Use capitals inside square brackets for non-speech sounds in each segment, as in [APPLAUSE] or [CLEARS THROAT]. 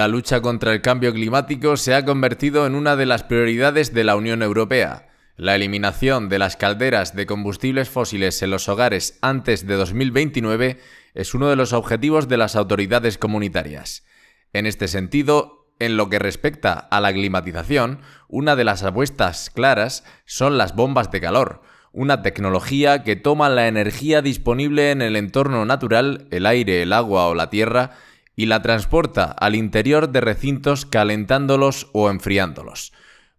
La lucha contra el cambio climático se ha convertido en una de las prioridades de la Unión Europea. La eliminación de las calderas de combustibles fósiles en los hogares antes de 2029 es uno de los objetivos de las autoridades comunitarias. En este sentido, en lo que respecta a la climatización, una de las apuestas claras son las bombas de calor, una tecnología que toma la energía disponible en el entorno natural, el aire, el agua o la tierra, y la transporta al interior de recintos calentándolos o enfriándolos.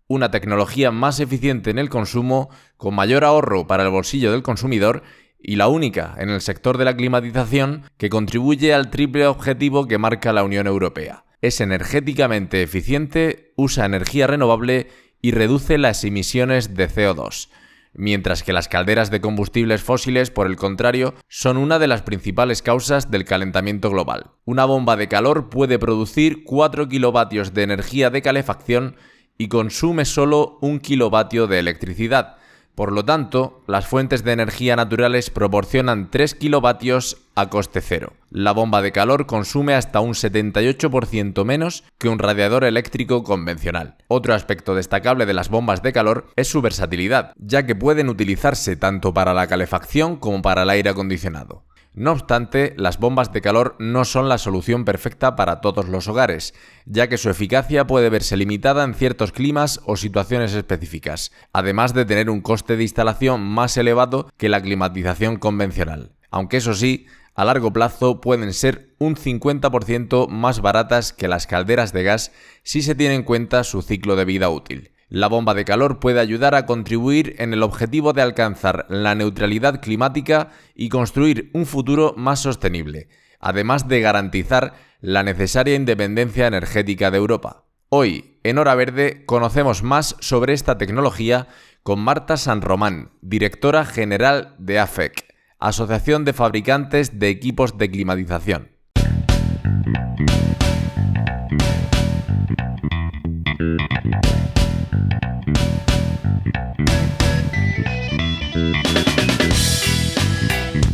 Una tecnología más eficiente en el consumo, con mayor ahorro para el bolsillo del consumidor y la única en el sector de la climatización que contribuye al triple objetivo que marca la Unión Europea. Es energéticamente eficiente, usa energía renovable y reduce las emisiones de CO2 mientras que las calderas de combustibles fósiles, por el contrario, son una de las principales causas del calentamiento global. Una bomba de calor puede producir 4 kilovatios de energía de calefacción y consume solo 1 kilovatio de electricidad, por lo tanto, las fuentes de energía naturales proporcionan 3 kilovatios a coste cero. La bomba de calor consume hasta un 78% menos que un radiador eléctrico convencional. Otro aspecto destacable de las bombas de calor es su versatilidad, ya que pueden utilizarse tanto para la calefacción como para el aire acondicionado. No obstante, las bombas de calor no son la solución perfecta para todos los hogares, ya que su eficacia puede verse limitada en ciertos climas o situaciones específicas, además de tener un coste de instalación más elevado que la climatización convencional. Aunque eso sí, a largo plazo pueden ser un 50% más baratas que las calderas de gas si se tiene en cuenta su ciclo de vida útil. La bomba de calor puede ayudar a contribuir en el objetivo de alcanzar la neutralidad climática y construir un futuro más sostenible, además de garantizar la necesaria independencia energética de Europa. Hoy, en Hora Verde, conocemos más sobre esta tecnología con Marta San Román, directora general de AFEC, Asociación de Fabricantes de Equipos de Climatización.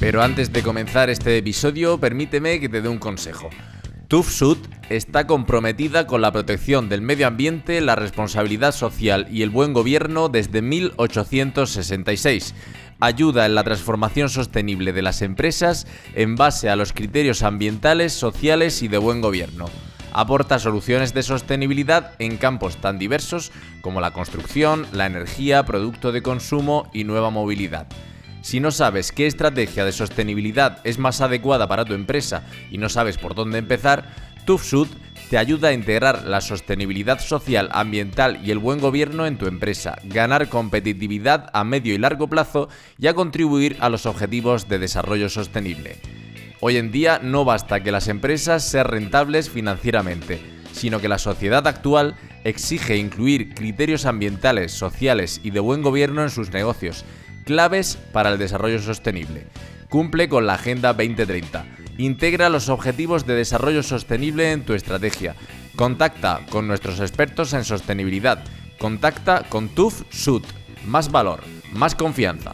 Pero antes de comenzar este episodio, permíteme que te dé un consejo. TUFSUD está comprometida con la protección del medio ambiente, la responsabilidad social y el buen gobierno desde 1866. Ayuda en la transformación sostenible de las empresas en base a los criterios ambientales, sociales y de buen gobierno. Aporta soluciones de sostenibilidad en campos tan diversos como la construcción, la energía, producto de consumo y nueva movilidad. Si no sabes qué estrategia de sostenibilidad es más adecuada para tu empresa y no sabes por dónde empezar, TUFSUD te ayuda a integrar la sostenibilidad social, ambiental y el buen gobierno en tu empresa, ganar competitividad a medio y largo plazo y a contribuir a los objetivos de desarrollo sostenible. Hoy en día no basta que las empresas sean rentables financieramente, sino que la sociedad actual exige incluir criterios ambientales, sociales y de buen gobierno en sus negocios claves para el desarrollo sostenible. Cumple con la Agenda 2030. Integra los objetivos de desarrollo sostenible en tu estrategia. Contacta con nuestros expertos en sostenibilidad. Contacta con TUF Sud. Más valor, más confianza.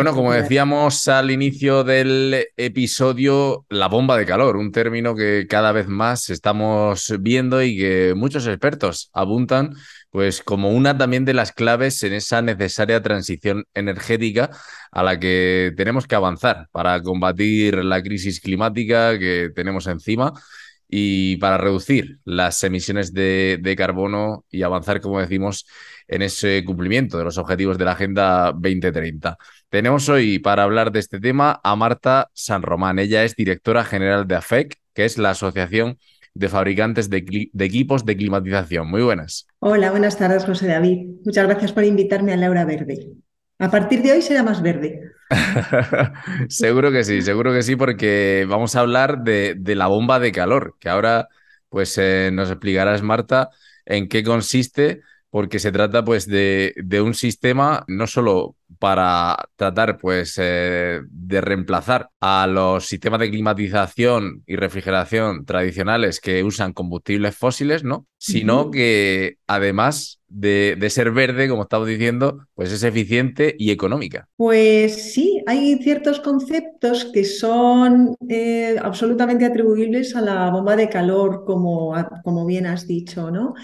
Bueno, como decíamos al inicio del episodio, la bomba de calor, un término que cada vez más estamos viendo y que muchos expertos apuntan pues como una también de las claves en esa necesaria transición energética a la que tenemos que avanzar para combatir la crisis climática que tenemos encima y para reducir las emisiones de, de carbono y avanzar, como decimos, en ese cumplimiento de los objetivos de la Agenda 2030. Tenemos hoy para hablar de este tema a Marta San Román. Ella es directora general de AFEC, que es la Asociación de Fabricantes de, Equipos de Climatización. Muy buenas. Hola, buenas tardes, José David. Muchas gracias por invitarme a Laura Verde. A partir de hoy será más verde. [LAUGHS] seguro que sí, seguro que sí, porque vamos a hablar de, la bomba de calor, que ahora pues eh, nos explicarás, Marta, en qué consiste porque se trata pues de, de, un sistema no solo para tratar pues eh, de reemplazar a los sistemas de climatización y refrigeración tradicionales que usan combustibles fósiles, ¿no? Sino que además de, ser verde, como estamos diciendo, pues es eficiente y económica. Pues sí, hay ciertos conceptos que son eh, absolutamente atribuibles a la bomba de calor, como, como bien has dicho, ¿no?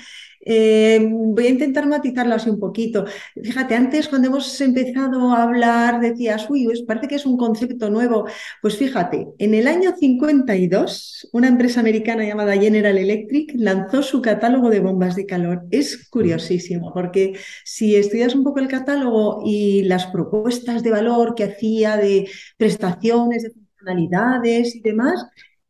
Eh, voy a intentar matizarlo así un poquito. Fíjate, antes cuando hemos empezado a hablar decías, uy, pues parece que es un concepto nuevo. Pues fíjate, en el año 52, una empresa americana llamada General Electric lanzó su catálogo de bombas de calor. Es curiosísimo, porque si estudias un poco el catálogo y las propuestas de valor que hacía de prestaciones, de funcionalidades y demás,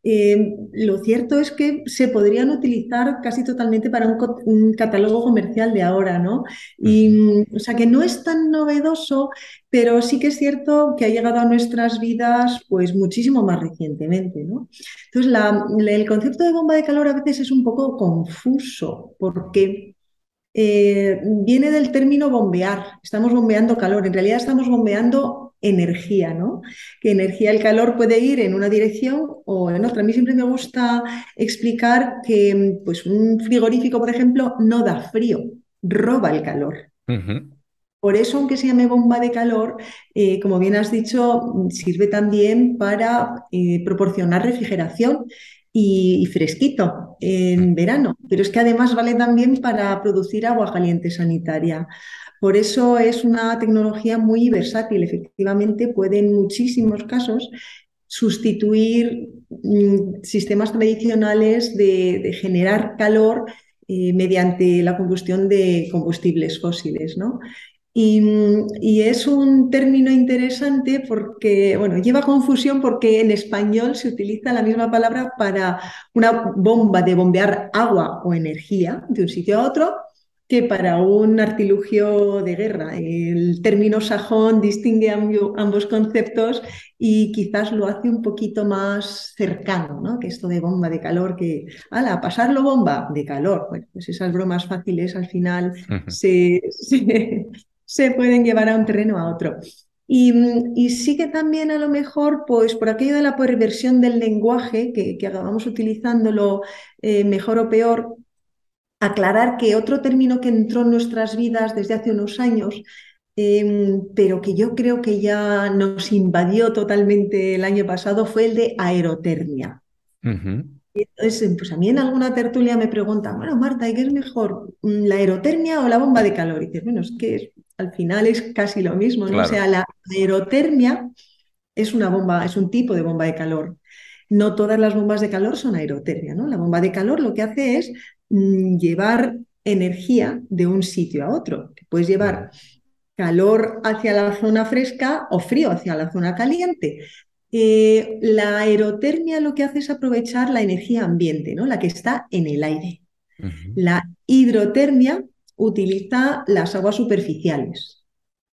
eh, lo cierto es que se podrían utilizar casi totalmente para un, catálogo comercial de ahora, ¿no? Y, o sea que no es tan novedoso, pero sí que es cierto que ha llegado a nuestras vidas pues muchísimo más recientemente, ¿no? Entonces, el concepto de bomba de calor a veces es un poco confuso porque eh, viene del término bombear. Estamos bombeando calor. En realidad estamos bombeando energía, ¿no? Que energía, el calor puede ir en una dirección o en otra. A mí siempre me gusta explicar que pues, un frigorífico, por ejemplo, no da frío, roba el calor. Por eso, aunque se llame bomba de calor, eh, como bien has dicho, sirve también para eh, proporcionar refrigeración y, fresquito en verano. Pero es que además vale también para producir agua caliente sanitaria. Por eso es una tecnología muy versátil. Efectivamente, puede en muchísimos casos sustituir mm, sistemas tradicionales de, generar calor eh, mediante la combustión de combustibles fósiles. ¿no? Y, es un término interesante porque, bueno, lleva confusión porque en español se utiliza la misma palabra para una bomba de bombear agua o energía de un sitio a otro que para un artilugio de guerra. El término sajón distingue ambos conceptos y quizás lo hace un poquito más cercano, ¿no? Que esto de bomba de calor, que, ala, pasarlo bomba de calor. Bueno, pues esas bromas fáciles al final se, [LAUGHS] se, pueden llevar a un terreno a otro. Y, y, sí que también a lo mejor, pues por aquello de la perversión del lenguaje, que, que acabamos utilizándolo eh, mejor o peor, aclarar que otro término que entró en nuestras vidas desde hace unos años, em, pero que yo creo que ya nos invadió totalmente el año pasado, fue el de aerotermia. Entonces, pues a mí en alguna tertulia me preguntan, bueno, Marta, ¿y qué es mejor, la aerotermia o la bomba de calor? Y dices, bueno, es que al final es casi lo mismo, ¿no? O sea, la aerotermia es una bomba, es un tipo de bomba de calor. No todas las bombas de calor son aerotermia, ¿no? La bomba de calor lo que hace es Mm, llevar energía de un sitio a otro. Puedes llevar calor hacia la zona fresca o frío hacia la zona caliente. Eh, la aerotermia lo que hace es aprovechar la energía ambiente, ¿no? la que está en el aire. La hidrotermia utiliza las aguas superficiales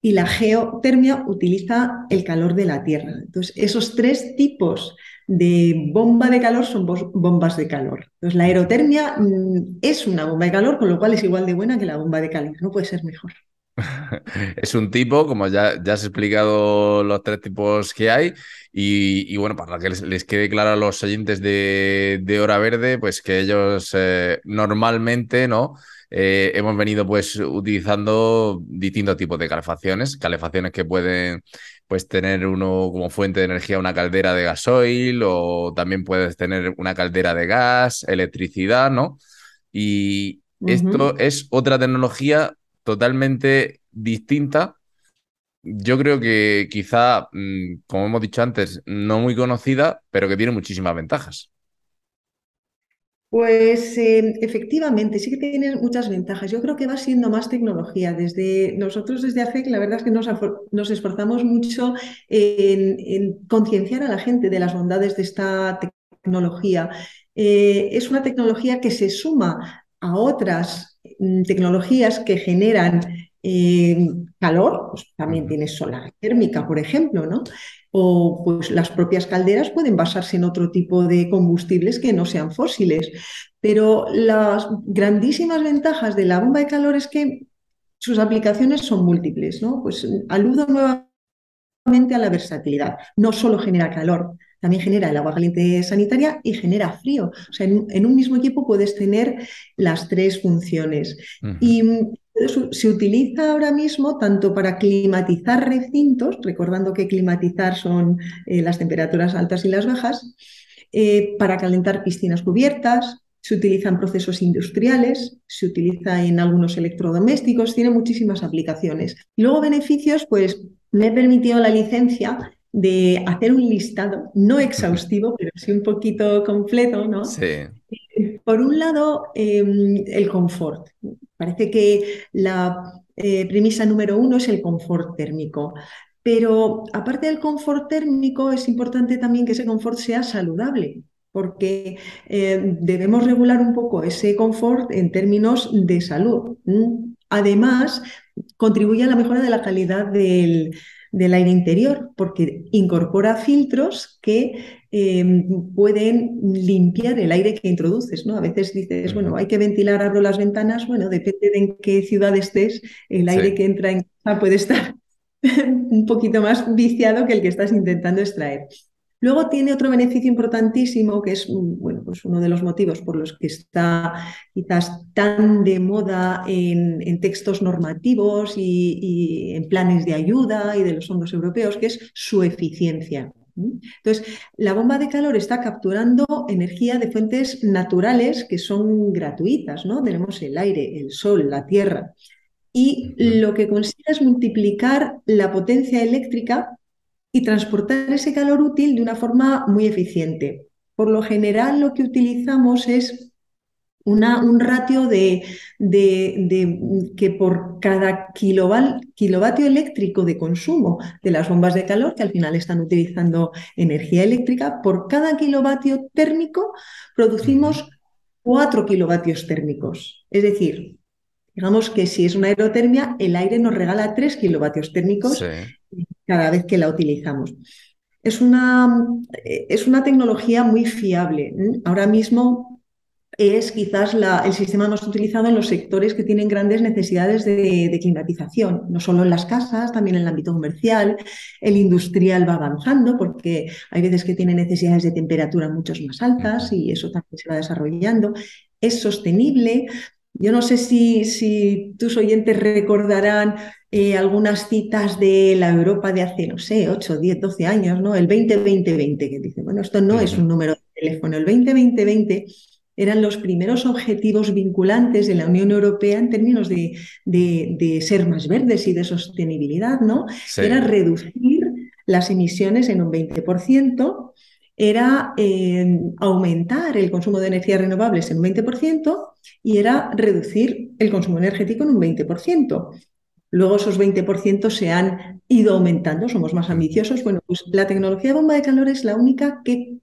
y la geotermia utiliza el calor de la tierra. Entonces, esos tres tipos de bomba de calor son bombas de calor. Entonces, la aerotermia mm, es una bomba de calor, con lo cual es igual de buena que la bomba de calor, no puede ser mejor. [LAUGHS] es un tipo, como ya, ya has explicado los tres tipos que hay, y, bueno, para que les, quede claro a los oyentes de, Hora Verde, pues que ellos eh, normalmente, ¿no? Eh, hemos venido pues utilizando distintos tipos de calefacciones, calefacciones que pueden pues tener uno como fuente de energía una caldera de gasoil o también puedes tener una caldera de gas, electricidad, ¿no? Y esto es otra tecnología totalmente distinta. Yo creo que quizá, mm, como hemos dicho antes, no muy conocida, pero que tiene muchísimas ventajas. Pues em, efectivamente, sí que tiene muchas ventajas. Yo creo que va siendo más tecnología. Desde nosotros desde AFEC, la verdad es que nos, esforzamos mucho en, concienciar a la gente de las bondades de esta tecnología. Eh, es una tecnología que se suma a otras tecnologías que generan eh, calor, pues también tienes solar térmica, por ejemplo, ¿no? O pues las propias calderas pueden basarse en otro tipo de combustibles que no sean fósiles. Pero las grandísimas ventajas de la bomba de calor es que sus aplicaciones son múltiples, ¿no? Pues aludo nuevamente a la versatilidad. No solo genera calor, también genera el agua caliente sanitaria y genera frío. O sea, en, un mismo equipo puedes tener las tres funciones. Y se utiliza ahora mismo tanto para climatizar recintos, recordando que climatizar son eh, las temperaturas altas y las bajas, eh, para calentar piscinas cubiertas, se utiliza en procesos industriales, se utiliza en algunos electrodomésticos, tiene muchísimas aplicaciones. Y luego beneficios, pues me he permitido la licencia de hacer un listado, no exhaustivo, pero sí un poquito completo, ¿no? Sí. Eh, por un lado, em, el confort. Parece que la eh, premisa número uno es el confort térmico. Pero aparte del confort térmico, es importante también que ese confort sea saludable, porque eh, debemos regular un poco ese confort en términos de salud. Además, contribuye a la mejora de la calidad del, del aire interior, porque incorpora filtros que eh, pueden limpiar el aire que introduces. ¿no? A veces dices, bueno, hay que ventilar, abro las ventanas. Bueno, depende de en qué ciudad estés, el aire que entra en casa puede estar [LAUGHS] un poquito más viciado que el que estás intentando extraer. Luego tiene otro beneficio importantísimo, que es mm, bueno, pues uno de los motivos por los que está quizás tan de moda en, textos normativos y, en planes de ayuda y de los fondos europeos, que es su eficiencia. Entonces, la bomba de calor está capturando energía de fuentes naturales que son gratuitas, ¿no? Tenemos el aire, el sol, la tierra. Y lo que consigue es multiplicar la potencia eléctrica y transportar ese calor útil de una forma muy eficiente. Por lo general lo que utilizamos es una, un ratio de, de, que por cada kilovatio eléctrico de consumo de las bombas de calor, que al final están utilizando energía eléctrica, por cada kilovatio térmico producimos 4 kilovatios térmicos. Es decir, digamos que si es una aerotermia, el aire nos regala 3 kilovatios térmicos cada vez que la utilizamos. Es una, es una tecnología muy fiable. Ahora mismo es quizás la, el sistema más utilizado en los sectores que tienen grandes necesidades de, climatización, no solo en las casas, también en el ámbito comercial. El industrial va avanzando porque hay veces que tiene necesidades de temperatura mucho más altas y eso también se va desarrollando. Es sostenible. Yo no sé si, si tus oyentes recordarán eh, algunas citas de la Europa de hace, no sé, 8, 10, 12 años, ¿no? El 20-20-20, que dice, bueno, esto no es un número de teléfono. El 20-20-20 eran los primeros objetivos vinculantes de la Unión Europea en términos de, de, ser más verdes y de sostenibilidad, ¿no? Era reducir las emisiones en un 20%, era eh, aumentar el consumo de energías renovables en un 20% y era reducir el consumo energético en un 20%. Luego esos 20% se han ido aumentando, somos más ambiciosos. Bueno, pues la tecnología de bomba de calor es la única que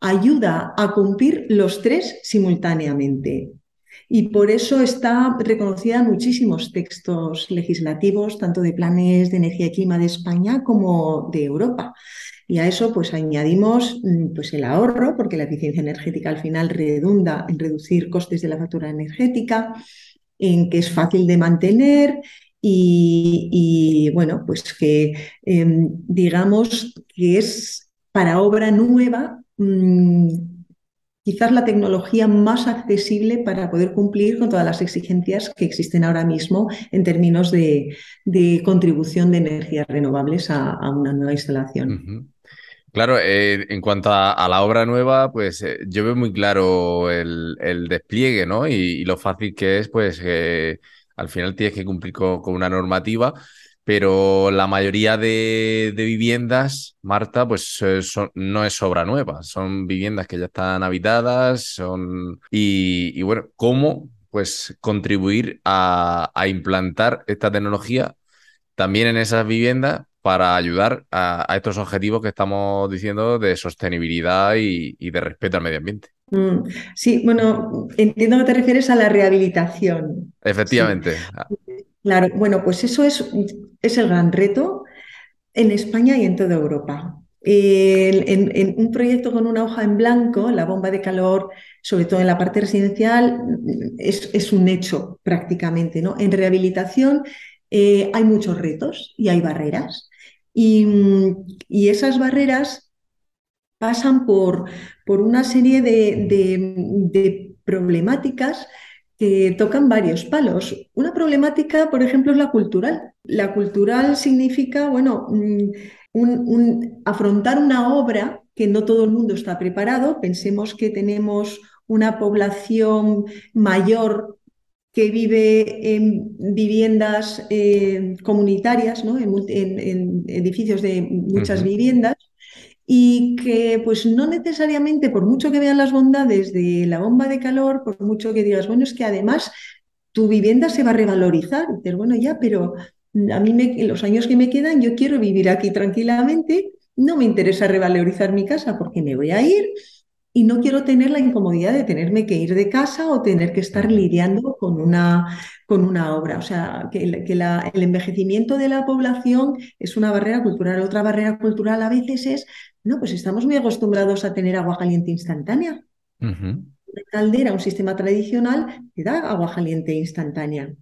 ayuda a cumplir los tres simultáneamente. Y por eso está reconocida en muchísimos textos legislativos, tanto de planes de energía y clima de España como de Europa. Y a eso pues añadimos mm, pues, el ahorro, porque la eficiencia energética al final redunda en reducir costes de la factura energética, en que es fácil de mantener y, bueno, pues que em, digamos que es para obra nueva mm, quizás la tecnología más accesible para poder cumplir con todas las exigencias que existen ahora mismo en términos de, contribución de energías renovables a, una nueva instalación. Claro, eh, en cuanto a, la obra nueva, pues eh, yo veo muy claro el, despliegue, ¿no? Y, lo fácil que es, pues al final tienes que cumplir con, una normativa, pero la mayoría de, viviendas, Marta, pues eh, no es obra nueva, son viviendas que ya están habitadas, son... Y, bueno, ¿cómo pues contribuir a, implantar esta tecnología también en esas viviendas para ayudar a, estos objetivos que estamos diciendo de sostenibilidad y, de respeto al medio ambiente. Mm, sí, bueno, entiendo que te refieres a la rehabilitación. Efectivamente. Claro, bueno, pues eso es, es, el gran reto en España y en toda Europa. En, un proyecto con una hoja en blanco, la bomba de calor, sobre todo en la parte residencial, es, es un hecho prácticamente. ¿no? En rehabilitación eh, hay muchos retos y hay barreras. Y, esas barreras pasan por, por una serie de, problemáticas que tocan varios palos. Una problemática, por ejemplo, es la cultural. La cultural significa, bueno, mm, afrontar una obra que no todo el mundo está preparado. Pensemos que tenemos una población mayor que vive en viviendas eh, comunitarias, ¿no? en, edificios de muchas viviendas, y que pues no necesariamente, por mucho que vean las bondades de la bomba de calor, por mucho que digas, bueno, es que además tu vivienda se va a revalorizar. Y dices, bueno, ya, pero a mí me, en los años que me quedan yo quiero vivir aquí tranquilamente, no me interesa revalorizar mi casa porque me voy a ir y no quiero tener la incomodidad de tenerme que ir de casa o tener que estar lidiando con una, con una obra. O sea, que, el envejecimiento de la población es una barrera cultural. Otra barrera cultural a veces es, no, pues estamos muy acostumbrados a tener agua caliente instantánea. Una caldera, un sistema tradicional, te da agua caliente instantánea.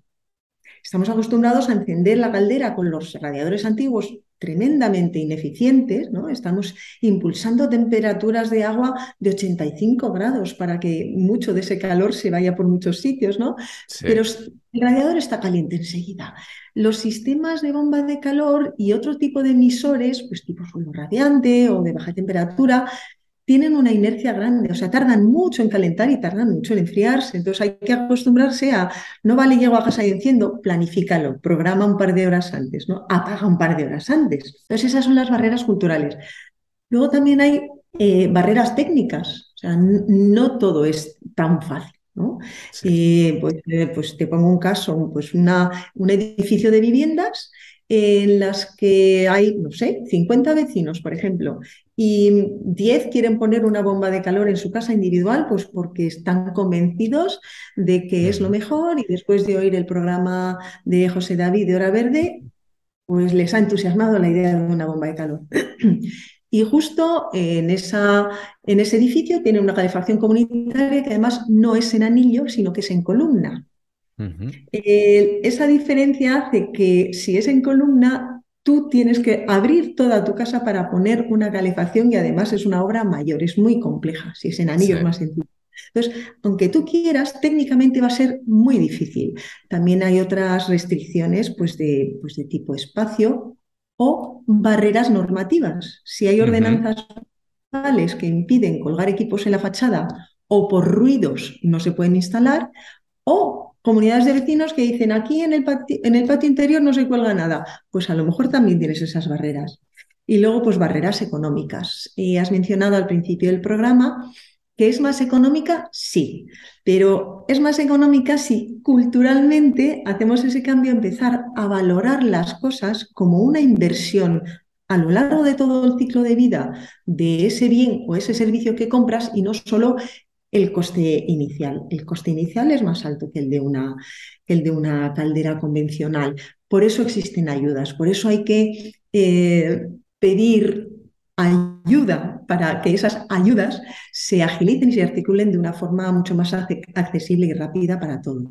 Estamos acostumbrados a encender la caldera con los radiadores antiguos tremendamente ineficientes, ¿no? Estamos impulsando temperaturas de agua de 85 grados para que mucho de ese calor se vaya por muchos sitios, ¿no? Pero el radiador está caliente enseguida. Los sistemas de bomba de calor y otro tipo de emisores, pues tipo suelo radiante o de baja temperatura, tienen una inercia grande, o sea, tardan mucho en calentar y tardan mucho en enfriarse. Entonces hay que acostumbrarse a, no vale, llego a casa y enciendo, planifícalo, programa un par de horas antes, ¿no? Apaga un par de horas antes. Entonces esas son las barreras culturales. Luego también hay eh, barreras técnicas, o sea, no todo es tan fácil. ¿no? Eh, pues, eh, pues, te pongo un caso, pues una, un edificio de viviendas en las que hay, no sé, 50 vecinos, por ejemplo, y 10 quieren poner una bomba de calor en su casa individual, pues porque están convencidos de que es lo mejor y después de oír el programa de José David de Hora Verde, pues les ha entusiasmado la idea de una bomba de calor. [CLEARS THROAT] Y justo en, esa, en ese edificio tiene una calefacción comunitaria que además no es en anillo, sino que es en columna. Eh, esa diferencia hace que si es en columna, tú tienes que abrir toda tu casa para poner una calefacción y además es una obra mayor, es muy compleja. Si es en anillo es más sencillo. Entonces, aunque tú quieras, técnicamente va a ser muy difícil. También hay otras restricciones pues de, pues de tipo espacio o barreras normativas. Si hay ordenanzas que impiden colgar equipos en la fachada o por ruidos no se pueden instalar, o comunidades de vecinos que dicen aquí en el, patio, interior no se cuelga nada. Pues a lo mejor también tienes esas barreras. Y luego, pues barreras económicas. Y has mencionado al principio del programa que es más económica, sí, pero es más económica si culturalmente hacemos ese cambio, empezar a valorar las cosas como una inversión a lo largo de todo el ciclo de vida de ese bien o ese servicio que compras y no solo el coste inicial. El coste inicial es más alto que el de una, el de una caldera convencional. Por eso existen ayudas, por eso hay que eh, pedir ayuda para que esas ayudas se agilicen y se articulen de una forma mucho más accesible y rápida para todos.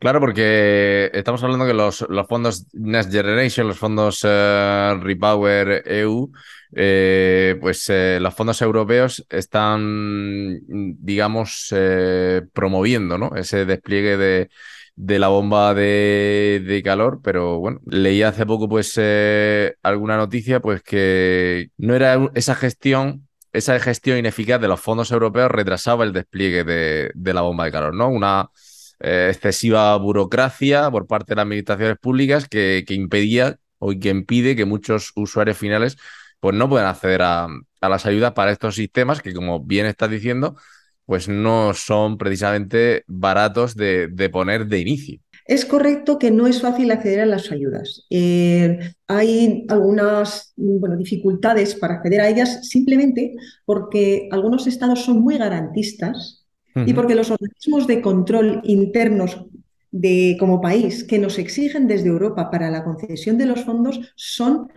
Claro, porque estamos hablando que los, los fondos Next Generation, los fondos eh, Repower EU, eh, pues eh, los fondos europeos están, digamos, promoviendo ¿no? ese despliegue de, de la bomba de, calor, pero bueno, leí hace poco pues alguna noticia pues que no era esa gestión esa gestión ineficaz de los fondos europeos retrasaba el despliegue de, de la bomba de calor, ¿no? Una eh, excesiva burocracia por parte de las administraciones públicas que, impedía o que impide que muchos usuarios finales pues no puedan acceder a, las ayudas para estos sistemas que, como bien estás diciendo, pues no son precisamente baratos de, poner de inicio. Es correcto que no es fácil acceder a las ayudas. Eh, hay algunas bueno, dificultades para acceder a ellas simplemente porque algunos estados son muy garantistas y porque los organismos de control internos de, como país que nos exigen desde Europa para la concesión de los fondos son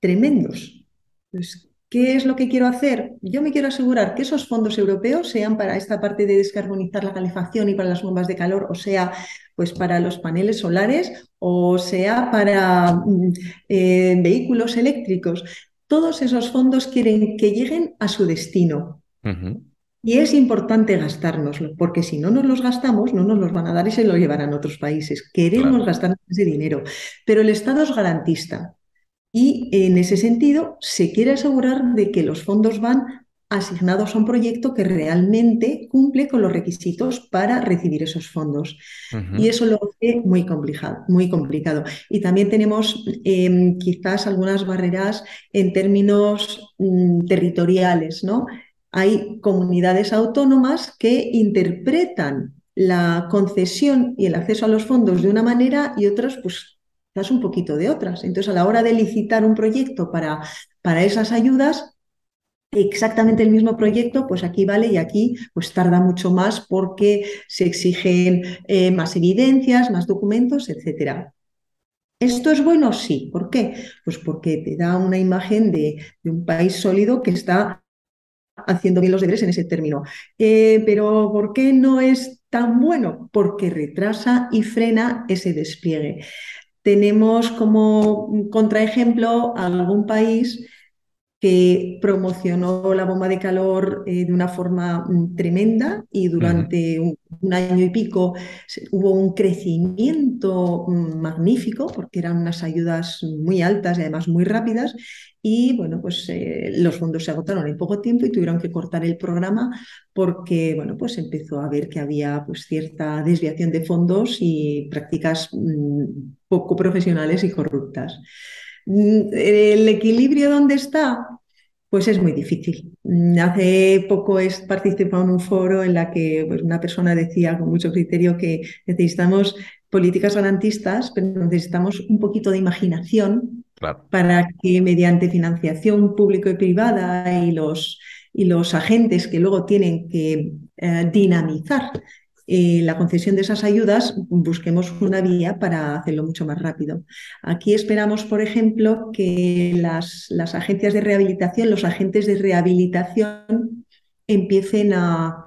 tremendos. Pues, ¿Qué es lo que quiero hacer? Yo me quiero asegurar que esos fondos europeos sean para esta parte de descarbonizar la calefacción y para las bombas de calor, o sea, pues para los paneles solares, o sea, para mm, eh, vehículos eléctricos. Todos esos fondos quieren que lleguen a su destino. Y es importante gastárnoslo, porque si no nos los gastamos, no nos los van a dar y se lo llevarán a otros países. Queremos gastar ese dinero, pero el Estado es garantista. Y en ese sentido, se quiere asegurar de que los fondos van asignados a un proyecto que realmente cumple con los requisitos para recibir esos fondos. Y eso lo hace muy complicado, muy complicado. Y también tenemos em, quizás algunas barreras en términos mm, territoriales, ¿no? Hay comunidades autónomas que interpretan la concesión y el acceso a los fondos de una manera y otras, pues, quizás un poquito de otras. Entonces, a la hora de licitar un proyecto para, para esas ayudas, exactamente el mismo proyecto, pues aquí vale y aquí pues tarda mucho más porque se exigen eh, más evidencias, más documentos, etcétera. ¿Esto es bueno? Sí. ¿Por qué? Pues porque te da una imagen de, de un país sólido que está haciendo bien los deberes en ese término. Eh, pero ¿por qué no es tan bueno? Porque retrasa y frena ese despliegue. Tenemos como contraejemplo algún país que promocionó la bomba de calor eh, de una forma mm, tremenda y durante un, año y pico hubo un crecimiento mm, magnífico porque eran unas ayudas muy altas y además muy rápidas y bueno, pues eh, los fondos se agotaron en poco tiempo y tuvieron que cortar el programa porque bueno, pues empezó a ver que había pues cierta desviación de fondos y prácticas mm, poco profesionales y corruptas. ¿El equilibrio dónde está? Pues es muy difícil. Hace poco he participado en un foro en la que pues, una persona decía con mucho criterio que necesitamos políticas garantistas, pero necesitamos un poquito de imaginación para que mediante financiación público y privada y los, y los agentes que luego tienen que eh, dinamizar eh, la concesión de esas ayudas, busquemos una vía para hacerlo mucho más rápido. Aquí esperamos, por ejemplo, que las, las agencias de rehabilitación, los agentes de rehabilitación empiecen a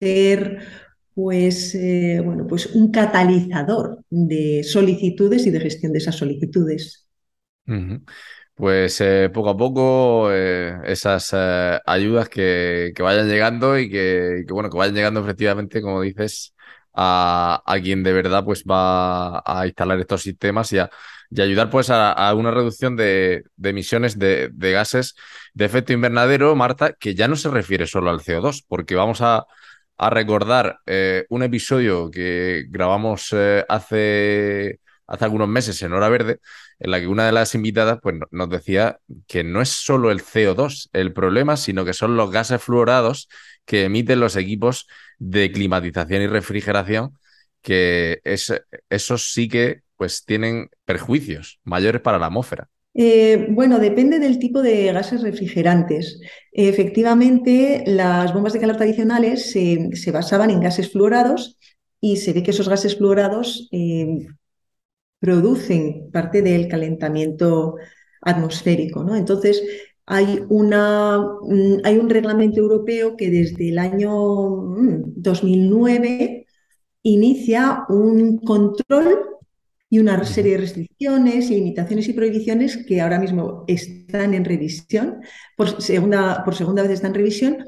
ser pues, eh, bueno, pues un catalizador de solicitudes y de gestión de esas solicitudes. Pues eh, poco a poco esas ayudas que, vayan llegando y que, bueno, que vayan llegando efectivamente, como dices, a, quien de verdad pues va a instalar estos sistemas y a, ayudar pues a, una reducción de, emisiones de, gases de efecto invernadero, Marta, que ya no se refiere solo al CO2, porque vamos a, recordar eh, un episodio que grabamos eh, hace, hace algunos meses en Hora Verde, en la que una de las invitadas pues, nos decía que no es solo el CO2 el problema, sino que son los gases fluorados que emiten los equipos de climatización y refrigeración, que es, esos sí que pues, tienen perjuicios mayores para la atmósfera. Eh, bueno, depende del tipo de gases refrigerantes. Efectivamente, las bombas de calor tradicionales se, basaban en gases fluorados y se ve que esos gases fluorados eh, producen parte del calentamiento atmosférico. ¿no? Entonces, hay, una, hay un reglamento europeo que desde el año 2009 mm, inicia un control y una serie de restricciones, limitaciones y prohibiciones que ahora mismo están en revisión, por segunda, por segunda vez están en revisión,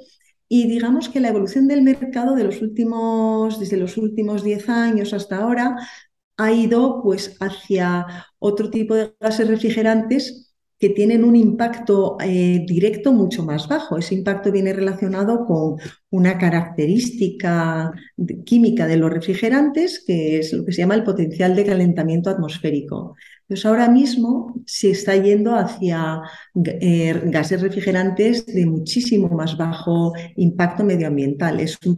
y digamos que la evolución del mercado de los últimos, desde los últimos 10 años hasta ahora ha ido pues hacia otro tipo de gases refrigerantes que tienen un impacto eh, directo mucho más bajo. Ese impacto viene relacionado con una característica química de los refrigerantes, que es lo que se llama el potencial de calentamiento atmosférico. Entonces ahora mismo se está yendo hacia eh, gases refrigerantes de muchísimo más bajo impacto medioambiental. Es un,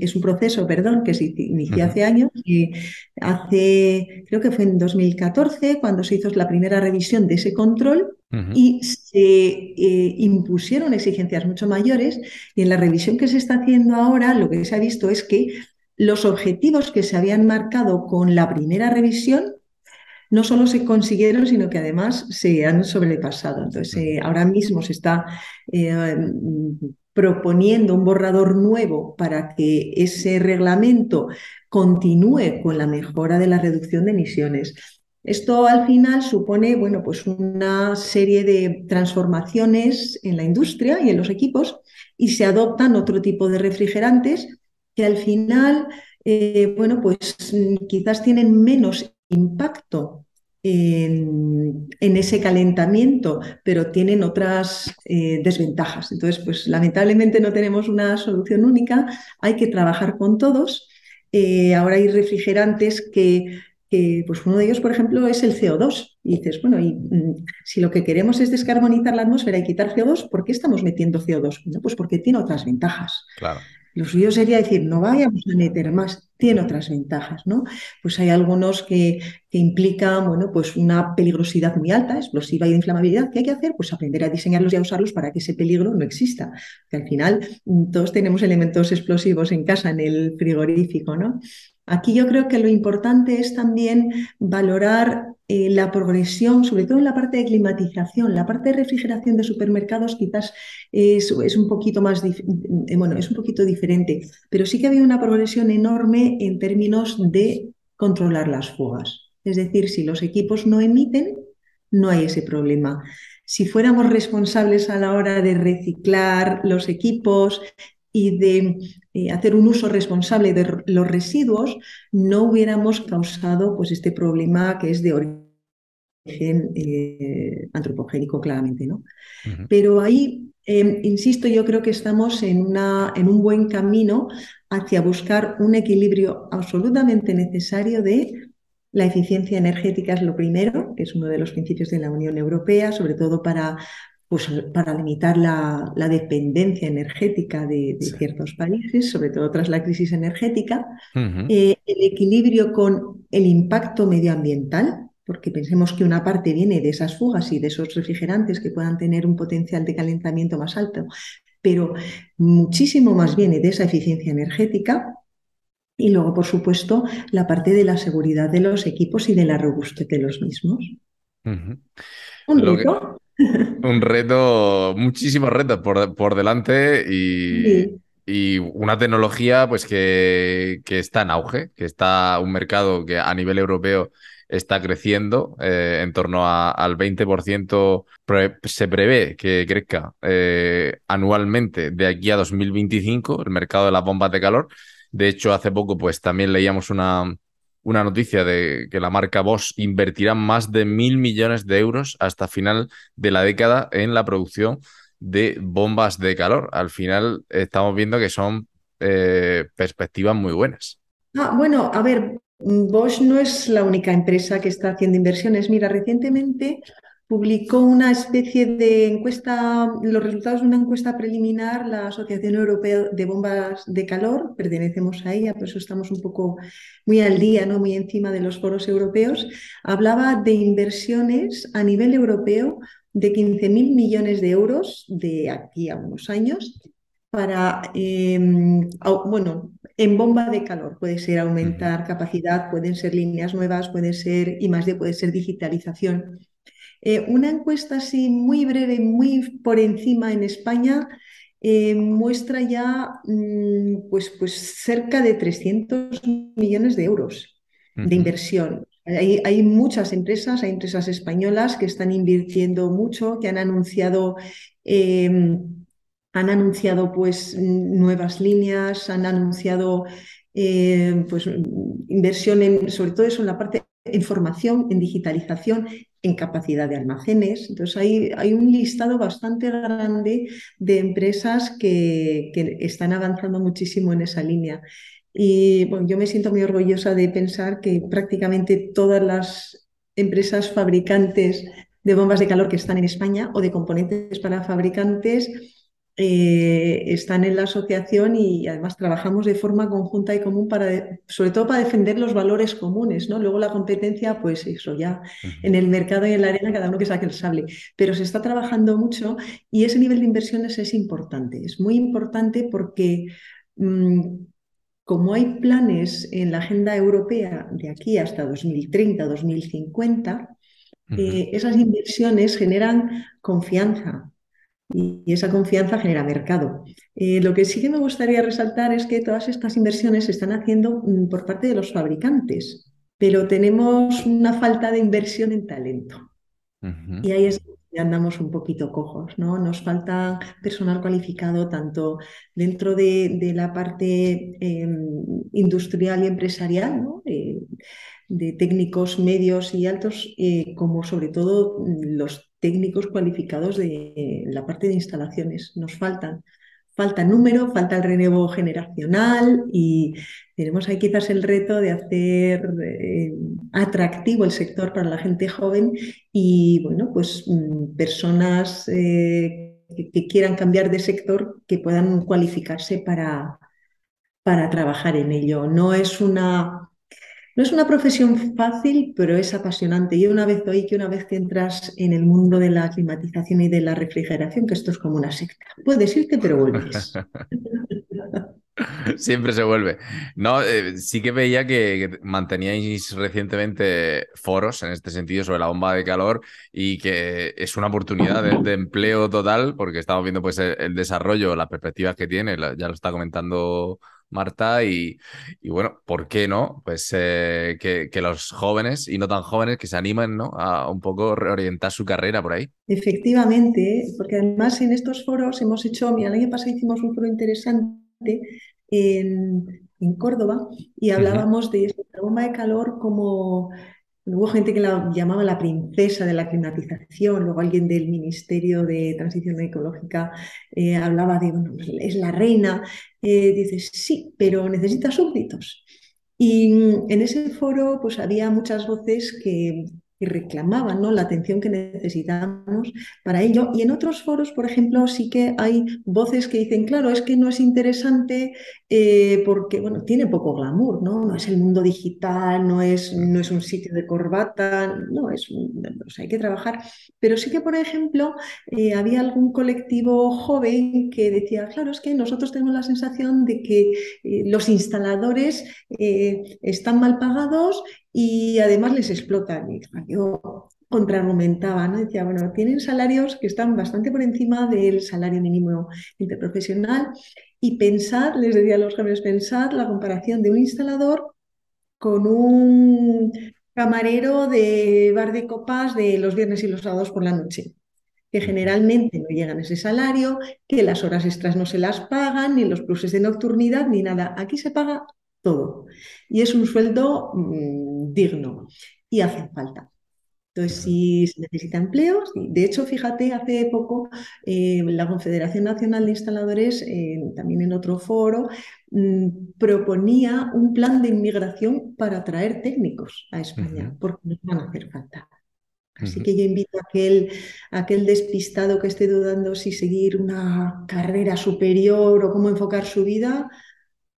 es un proceso perdón, que se inició hace años y hace, creo que fue en 2014 cuando se hizo la primera revisión de ese control y se eh, impusieron exigencias mucho mayores. Y en la revisión que se está haciendo ahora lo que se ha visto es que los objetivos que se habían marcado con la primera revisión no solo se consiguieron, sino que además se han sobrepasado. Entonces, eh, ahora mismo se está eh, proponiendo un borrador nuevo para que ese reglamento continúe con la mejora de la reducción de emisiones. Esto al final supone bueno, pues una serie de transformaciones en la industria y en los equipos y se adoptan otro tipo de refrigerantes que al final eh, bueno, pues quizás tienen menos impacto en, ese calentamiento, pero tienen otras eh, desventajas. Entonces, pues lamentablemente no tenemos una solución única, hay que trabajar con todos. Eh, ahora hay refrigerantes que, pues uno de ellos, por ejemplo, es el CO2. Y dices, bueno, y, mm, si lo que queremos es descarbonizar la atmósfera y quitar CO2, ¿por qué estamos metiendo CO2? pues porque tiene otras ventajas. Claro. Lo suyo sería decir, no vayamos a meter más, tiene otras ventajas, ¿no? Pues hay algunos que, que, implican, bueno, pues una peligrosidad muy alta, explosiva y de inflamabilidad. ¿Qué hay que hacer? Pues aprender a diseñarlos y a usarlos para que ese peligro no exista. Que al final mm, todos tenemos elementos explosivos en casa, en el frigorífico, ¿no? Aquí yo creo que lo importante es también valorar eh, la progresión, sobre todo en la parte de climatización, la parte de refrigeración de supermercados quizás es, un poquito más, eh, bueno, es un poquito diferente, pero sí que había una progresión enorme en términos de controlar las fugas. Es decir, si los equipos no emiten, no hay ese problema. Si fuéramos responsables a la hora de reciclar los equipos y de eh, hacer un uso responsable de los residuos, no hubiéramos causado pues, este problema que es de origen eh, antropogénico, claramente. ¿no? Pero ahí, em, insisto, yo creo que estamos en, una, en un buen camino hacia buscar un equilibrio absolutamente necesario de la eficiencia energética es lo primero, que es uno de los principios de la Unión Europea, sobre todo para pues, para limitar la, dependencia energética de, ciertos países, sobre todo tras la crisis energética, eh, el equilibrio con el impacto medioambiental, porque pensemos que una parte viene de esas fugas y de esos refrigerantes que puedan tener un potencial de calentamiento más alto, pero muchísimo más viene de esa eficiencia energética. Y luego, por supuesto, la parte de la seguridad de los equipos y de la robustez de los mismos. Un reto, un reto, muchísimos retos por, por delante y, y, una tecnología pues que, que, está en auge, que está un mercado que a nivel europeo está creciendo eh, en torno al 20%. se prevé que crezca eh, anualmente de aquí a 2025 el mercado de las bombas de calor. De hecho, hace poco pues también leíamos una, una noticia de que la marca Bosch invertirá más de mil millones de euros hasta final de la década en la producción de bombas de calor. Al final estamos viendo que son eh, perspectivas muy buenas. Ah, bueno, a ver, Bosch no es la única empresa que está haciendo inversiones. Mira, recientemente publicó una especie de encuesta, los resultados de una encuesta preliminar, la Asociación Europea de Bombas de Calor, pertenecemos a ella, por eso estamos un poco muy al día, ¿no? muy encima de los foros europeos, hablaba de inversiones a nivel europeo de 15.000 millones de euros de aquí a unos años para, em, bueno, en bomba de calor. Puede ser aumentar capacidad, pueden ser líneas nuevas, puede ser, y más de, puede ser digitalización. Eh, una encuesta así muy breve, muy por encima en España, eh, muestra ya mm, pues, pues cerca de 300 millones de euros de inversión. Hay, muchas empresas, hay empresas españolas que están invirtiendo mucho, que han anunciado, em, han anunciado pues nuevas líneas, han anunciado em, pues inversión en, sobre todo eso en la parte de información, en digitalización, en capacidad de almacenes. Entonces hay, hay un listado bastante grande de empresas que, que están avanzando muchísimo en esa línea. Y bueno, yo me siento muy orgullosa de pensar que prácticamente todas las empresas fabricantes de bombas de calor que están en España o de componentes para fabricantes eh, están en la asociación y además trabajamos de forma conjunta y común para, sobre todo para defender los valores comunes, ¿no? Luego la competencia, pues eso ya, en el mercado y en la arena cada uno que saque el sable, pero se está trabajando mucho y ese nivel de inversiones es importante, es muy importante porque mm, como hay planes en la agenda europea de aquí hasta 2030, 2050, eh, esas inversiones generan confianza y, esa confianza genera mercado. Eh, lo que sí que me gustaría resaltar es que todas estas inversiones se están haciendo mm, por parte de los fabricantes, pero tenemos una falta de inversión en talento. Y ahí es andamos un poquito cojos, ¿no? Nos falta personal cualificado tanto dentro de, la parte em, industrial y empresarial, ¿no? de técnicos medios y altos, eh, como sobre todo los técnicos cualificados de la parte de instalaciones. Nos faltan falta número, falta el relevo generacional y tenemos ahí quizás el reto de hacer eh, atractivo el sector para la gente joven y, bueno, pues mm, personas eh, que, quieran cambiar de sector que puedan cualificarse para, para trabajar en ello. No es una no es una profesión fácil, pero es apasionante. Yo una vez oí que una vez que entras en el mundo de la climatización y de la refrigeración, que esto es como una secta. Puedes irte, pero vuelves. [LAUGHS] Siempre se vuelve. No, eh, sí que veía que, manteníais recientemente foros en este sentido sobre la bomba de calor y que es una oportunidad de, empleo total porque estamos viendo pues el, desarrollo, las perspectivas que tiene, ya lo está comentando Marta, y, bueno, ¿por qué no? Pues eh, que, los jóvenes y no tan jóvenes que se animen ¿no? a un poco reorientar su carrera por ahí. Efectivamente, porque además en estos foros hemos hecho, mira, el año pasado hicimos un foro interesante en, Córdoba y hablábamos de la bomba de calor como Hubo gente que la llamaba la princesa de la climatización, luego alguien del Ministerio de Transición Ecológica eh, hablaba de, bueno, es la reina. Eh, dices, sí, pero necesita súbditos. Y en ese foro pues había muchas voces que y reclamaban ¿no? la atención que necesitamos para ello. Y en otros foros, por ejemplo, sí que hay voces que dicen, claro, es que no es interesante eh, porque bueno, tiene poco glamour, ¿no? No es el mundo digital, no es, no es un sitio de corbata, no, es, hay que trabajar. Pero sí que, por ejemplo, eh, había algún colectivo joven que decía, claro, es que nosotros tenemos la sensación de que eh, los instaladores están mal pagados y además les explotan. Y yo contraargumentaba, ¿no? Decía, bueno, tienen salarios que están bastante por encima del salario mínimo interprofesional y pensar, les decía a los jóvenes, pensar la comparación de un instalador con un camarero de bar de copas de los viernes y los sábados por la noche que generalmente no llegan ese salario, que las horas extras no se las pagan, ni los pluses de nocturnidad, ni nada. Aquí se paga todo. Y es un sueldo mm, digno y hace falta. Entonces, si se necesita empleos, de hecho, fíjate, hace poco eh, la Confederación Nacional de Instaladores, también en otro foro, mm, proponía un plan de inmigración para traer técnicos a España, porque nos van a hacer falta. Así que yo invito a aquel, a aquel despistado que esté dudando si seguir una carrera superior o cómo enfocar su vida,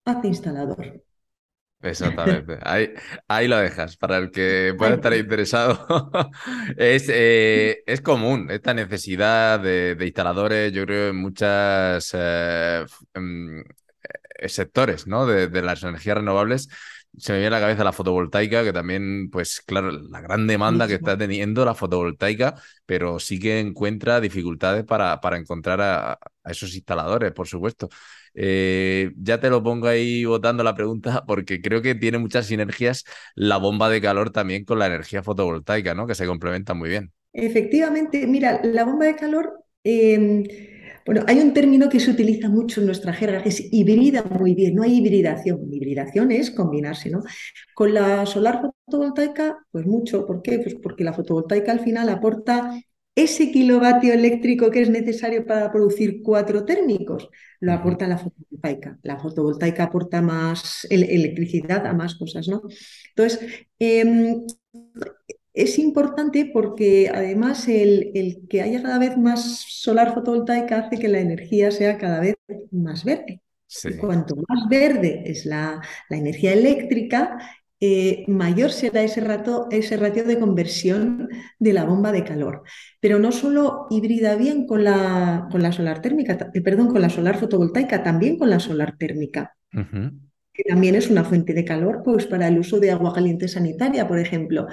hace instalador. Exactamente. Ahí, ahí lo dejas para el que pueda estar [LAUGHS] interesado. [LAUGHS] es, eh, es común esta necesidad de, instaladores, yo creo, en muchos eh, em, eh, sectores ¿no? de, las energías renovables. Se me viene a la cabeza la fotovoltaica, que también, pues claro, la gran demanda que está teniendo la fotovoltaica, pero sí que encuentra dificultades para, para encontrar a, esos instaladores, por supuesto. Eh, ya te lo pongo ahí votando la pregunta, [LAUGHS] porque creo que tiene muchas sinergias la bomba de calor también con la energía fotovoltaica, ¿no? Que se complementan muy bien. Efectivamente, mira, la bomba de calor... Em, bueno, hay un término que se utiliza mucho en nuestra jerga, que es hibrida muy bien, no hay hibridación. Hibridación es combinarse, ¿no? Con la solar fotovoltaica, pues mucho. ¿Por qué? Pues porque la fotovoltaica al final aporta ese kilovatio eléctrico que es necesario para producir cuatro térmicos, lo aporta la fotovoltaica. La fotovoltaica aporta más electricidad a más cosas, ¿no? Entonces, em, es importante porque además el, que haya cada vez más solar fotovoltaica hace que la energía sea cada vez más verde. Y cuanto más verde es la, energía eléctrica, eh, mayor será ese, rato, ese ratio de conversión de la bomba de calor. Pero no solo híbrida bien con la, con la solar térmica, eh, perdón, con la solar fotovoltaica, también con la solar térmica. que también es una fuente de calor pues, para el uso de agua caliente sanitaria, por ejemplo.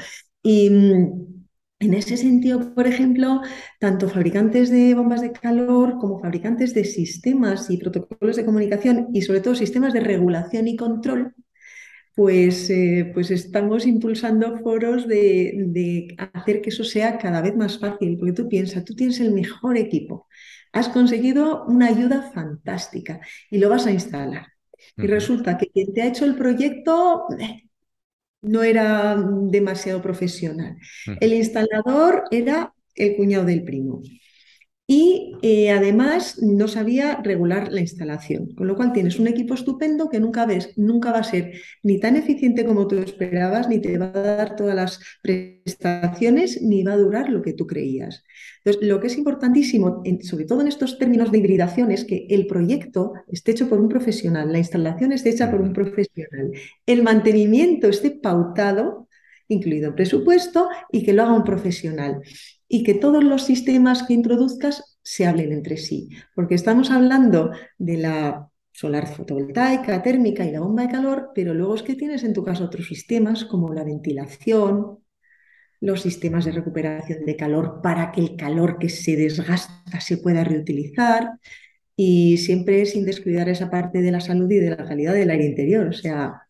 Y mm, en ese sentido, por ejemplo, tanto fabricantes de bombas de calor como fabricantes de sistemas y protocolos de comunicación y sobre todo sistemas de regulación y control, pues, eh, pues estamos impulsando foros de, hacer que eso sea cada vez más fácil, porque tú piensas, tú tienes el mejor equipo, has conseguido una ayuda fantástica y lo vas a instalar. Y resulta que quien te ha hecho el proyecto eh, no era demasiado profesional. El instalador era el cuñado del primo y eh, además no sabía regular la instalación, con lo cual tienes un equipo estupendo que nunca ves, nunca va a ser ni tan eficiente como tú esperabas, ni te va a dar todas las prestaciones, ni va a durar lo que tú creías. Entonces, lo que es importantísimo, sobre todo en estos términos de hibridación, es que el proyecto esté hecho por un profesional, la instalación esté hecha por un profesional, el mantenimiento esté pautado incluido presupuesto, y que lo haga un profesional y que todos los sistemas que introduzcas se hablen entre sí, porque estamos hablando de la solar fotovoltaica, térmica y la bomba de calor, pero luego es que tienes en tu caso otros sistemas como la ventilación, los sistemas de recuperación de calor para que el calor que se desgasta se pueda reutilizar y siempre sin descuidar esa parte de la salud y de la calidad del aire interior. O sea,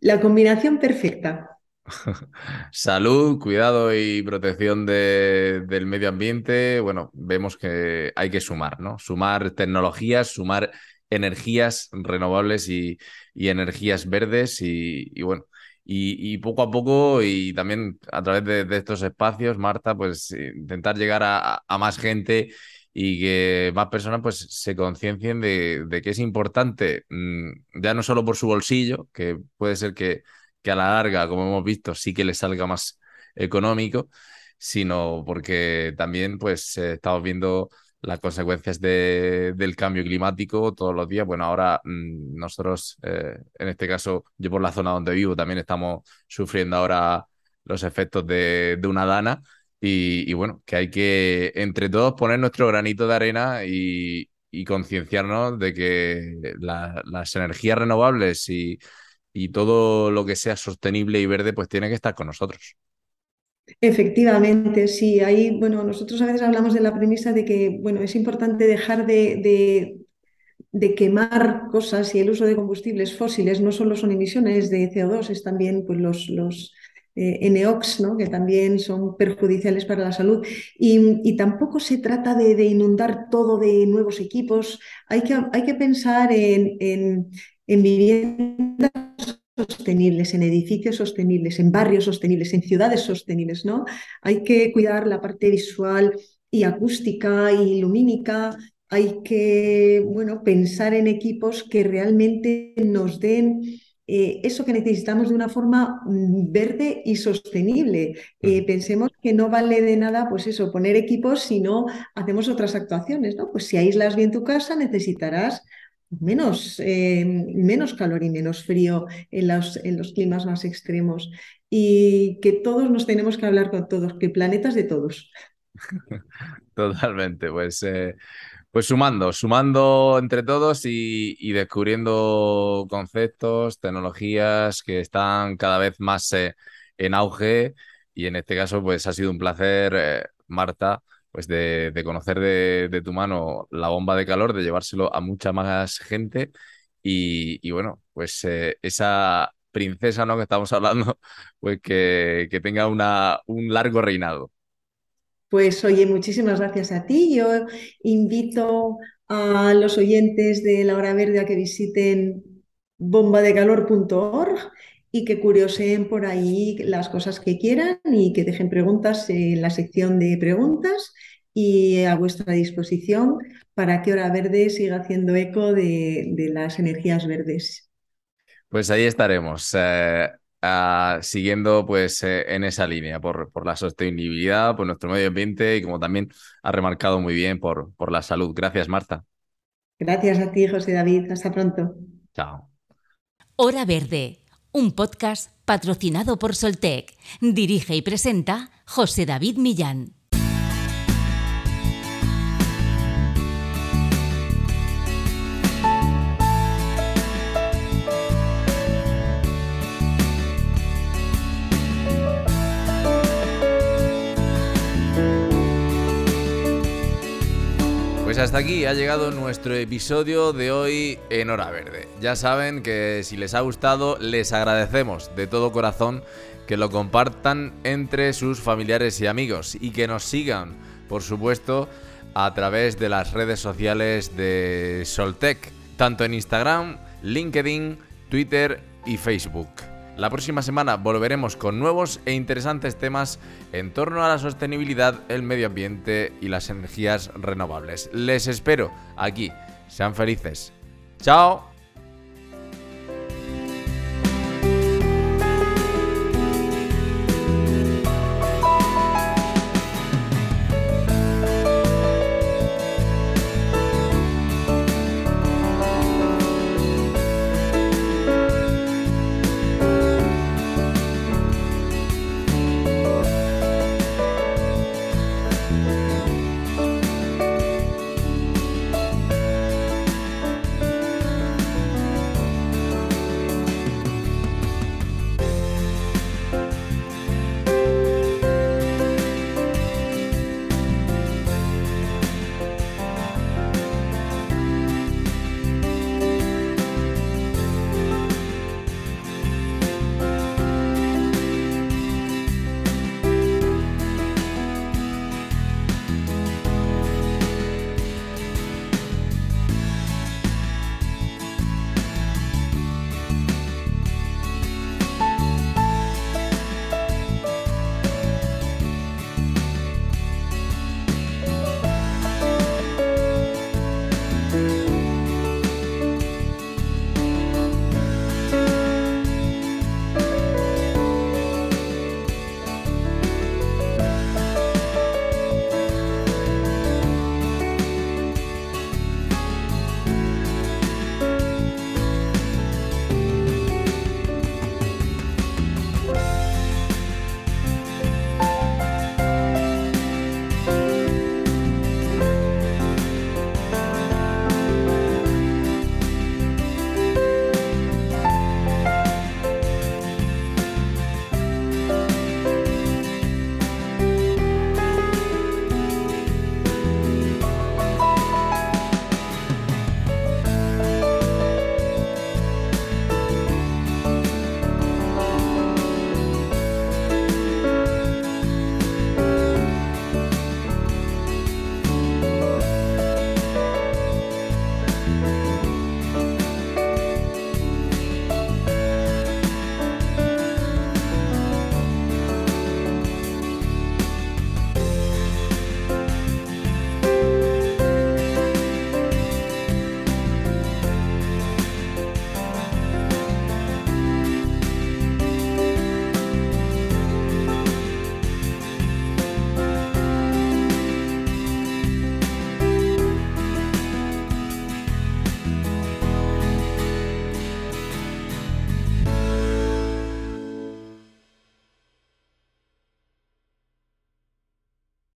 la combinación perfecta. [LAUGHS] Salud, cuidado y protección del medio ambiente. Bueno, vemos que hay que sumar, ¿no? Sumar tecnologías, sumar energías renovables y, energías verdes y, bueno. Y, poco a poco y también a través de, estos espacios, Marta, pues intentar llegar a, más gente y que más personas pues se conciencien de, de que es importante, mm, ya no solo por su bolsillo, que puede ser que que a la larga, como hemos visto, sí que le salga más económico, sino porque también pues estamos viendo las consecuencias del cambio climático todos los días. Bueno, ahora mm, nosotros, eh, en este caso, yo por la zona donde vivo, también estamos sufriendo ahora los efectos de, una dana. Y, bueno, que hay que entre todos poner nuestro granito de arena y, concienciarnos de que las energías renovables y todo lo que sea sostenible y verde, pues tiene que estar con nosotros. Efectivamente, sí. Ahí, bueno, nosotros a veces hablamos de la premisa de que, bueno, es importante dejar de, de, quemar cosas y el uso de combustibles fósiles no solo son emisiones de CO2, es también pues, los, los eh, NOx, ¿no? que también son perjudiciales para la salud. Y, tampoco se trata de, inundar todo de nuevos equipos. Hay que, hay que pensar en, en, en viviendas sostenibles, en edificios sostenibles, en barrios sostenibles, en ciudades sostenibles, ¿no? Hay que cuidar la parte visual y acústica y lumínica, hay que, bueno, pensar en equipos que realmente nos den eh, eso que necesitamos de una forma mm, verde y sostenible. Eh, pensemos que no vale de nada, pues eso, poner equipos si no hacemos otras actuaciones, ¿no? Pues si aíslas bien tu casa, necesitarás menos, eh, menos calor y menos frío en los, en los climas más extremos. Y que todos nos tenemos que hablar con todos, que planetas de todos. [LAUGHS] Totalmente, pues, eh, pues sumando, sumando entre todos y, descubriendo conceptos, tecnologías que están cada vez más eh, en auge. Y en este caso, pues ha sido un placer, eh, Marta, pues de, conocer de, tu mano la bomba de calor, de llevárselo a mucha más gente. Y, bueno, pues eh, esa princesa, ¿no? Que estamos hablando, [LAUGHS] pues que, que tenga una, un largo reinado. Pues oye, muchísimas gracias a ti. Yo invito a los oyentes de La Hora Verde a que visiten bombadecalor.org y que curioseen por ahí las cosas que quieran y que dejen preguntas en la sección de preguntas y a vuestra disposición para que Hora Verde siga haciendo eco de, las energías verdes. Pues ahí estaremos. Eh, siguiendo pues eh, en esa línea por, por, la sostenibilidad, por nuestro medio ambiente y como también ha remarcado muy bien por, por la salud. Gracias, Marta. Gracias a ti, José David. Hasta pronto. Chao. Hora Verde, un podcast patrocinado por Soltec. Dirige y presenta José David Millán. Hasta aquí ha llegado nuestro episodio de hoy en Hora Verde. Ya saben que si les ha gustado, les agradecemos de todo corazón que lo compartan entre sus familiares y amigos y que nos sigan, por supuesto, a través de las redes sociales de Soltec, tanto en Instagram, LinkedIn, Twitter y Facebook. La próxima semana volveremos con nuevos e interesantes temas en torno a la sostenibilidad, el medio ambiente y las energías renovables. Les espero aquí. Sean felices. Chao.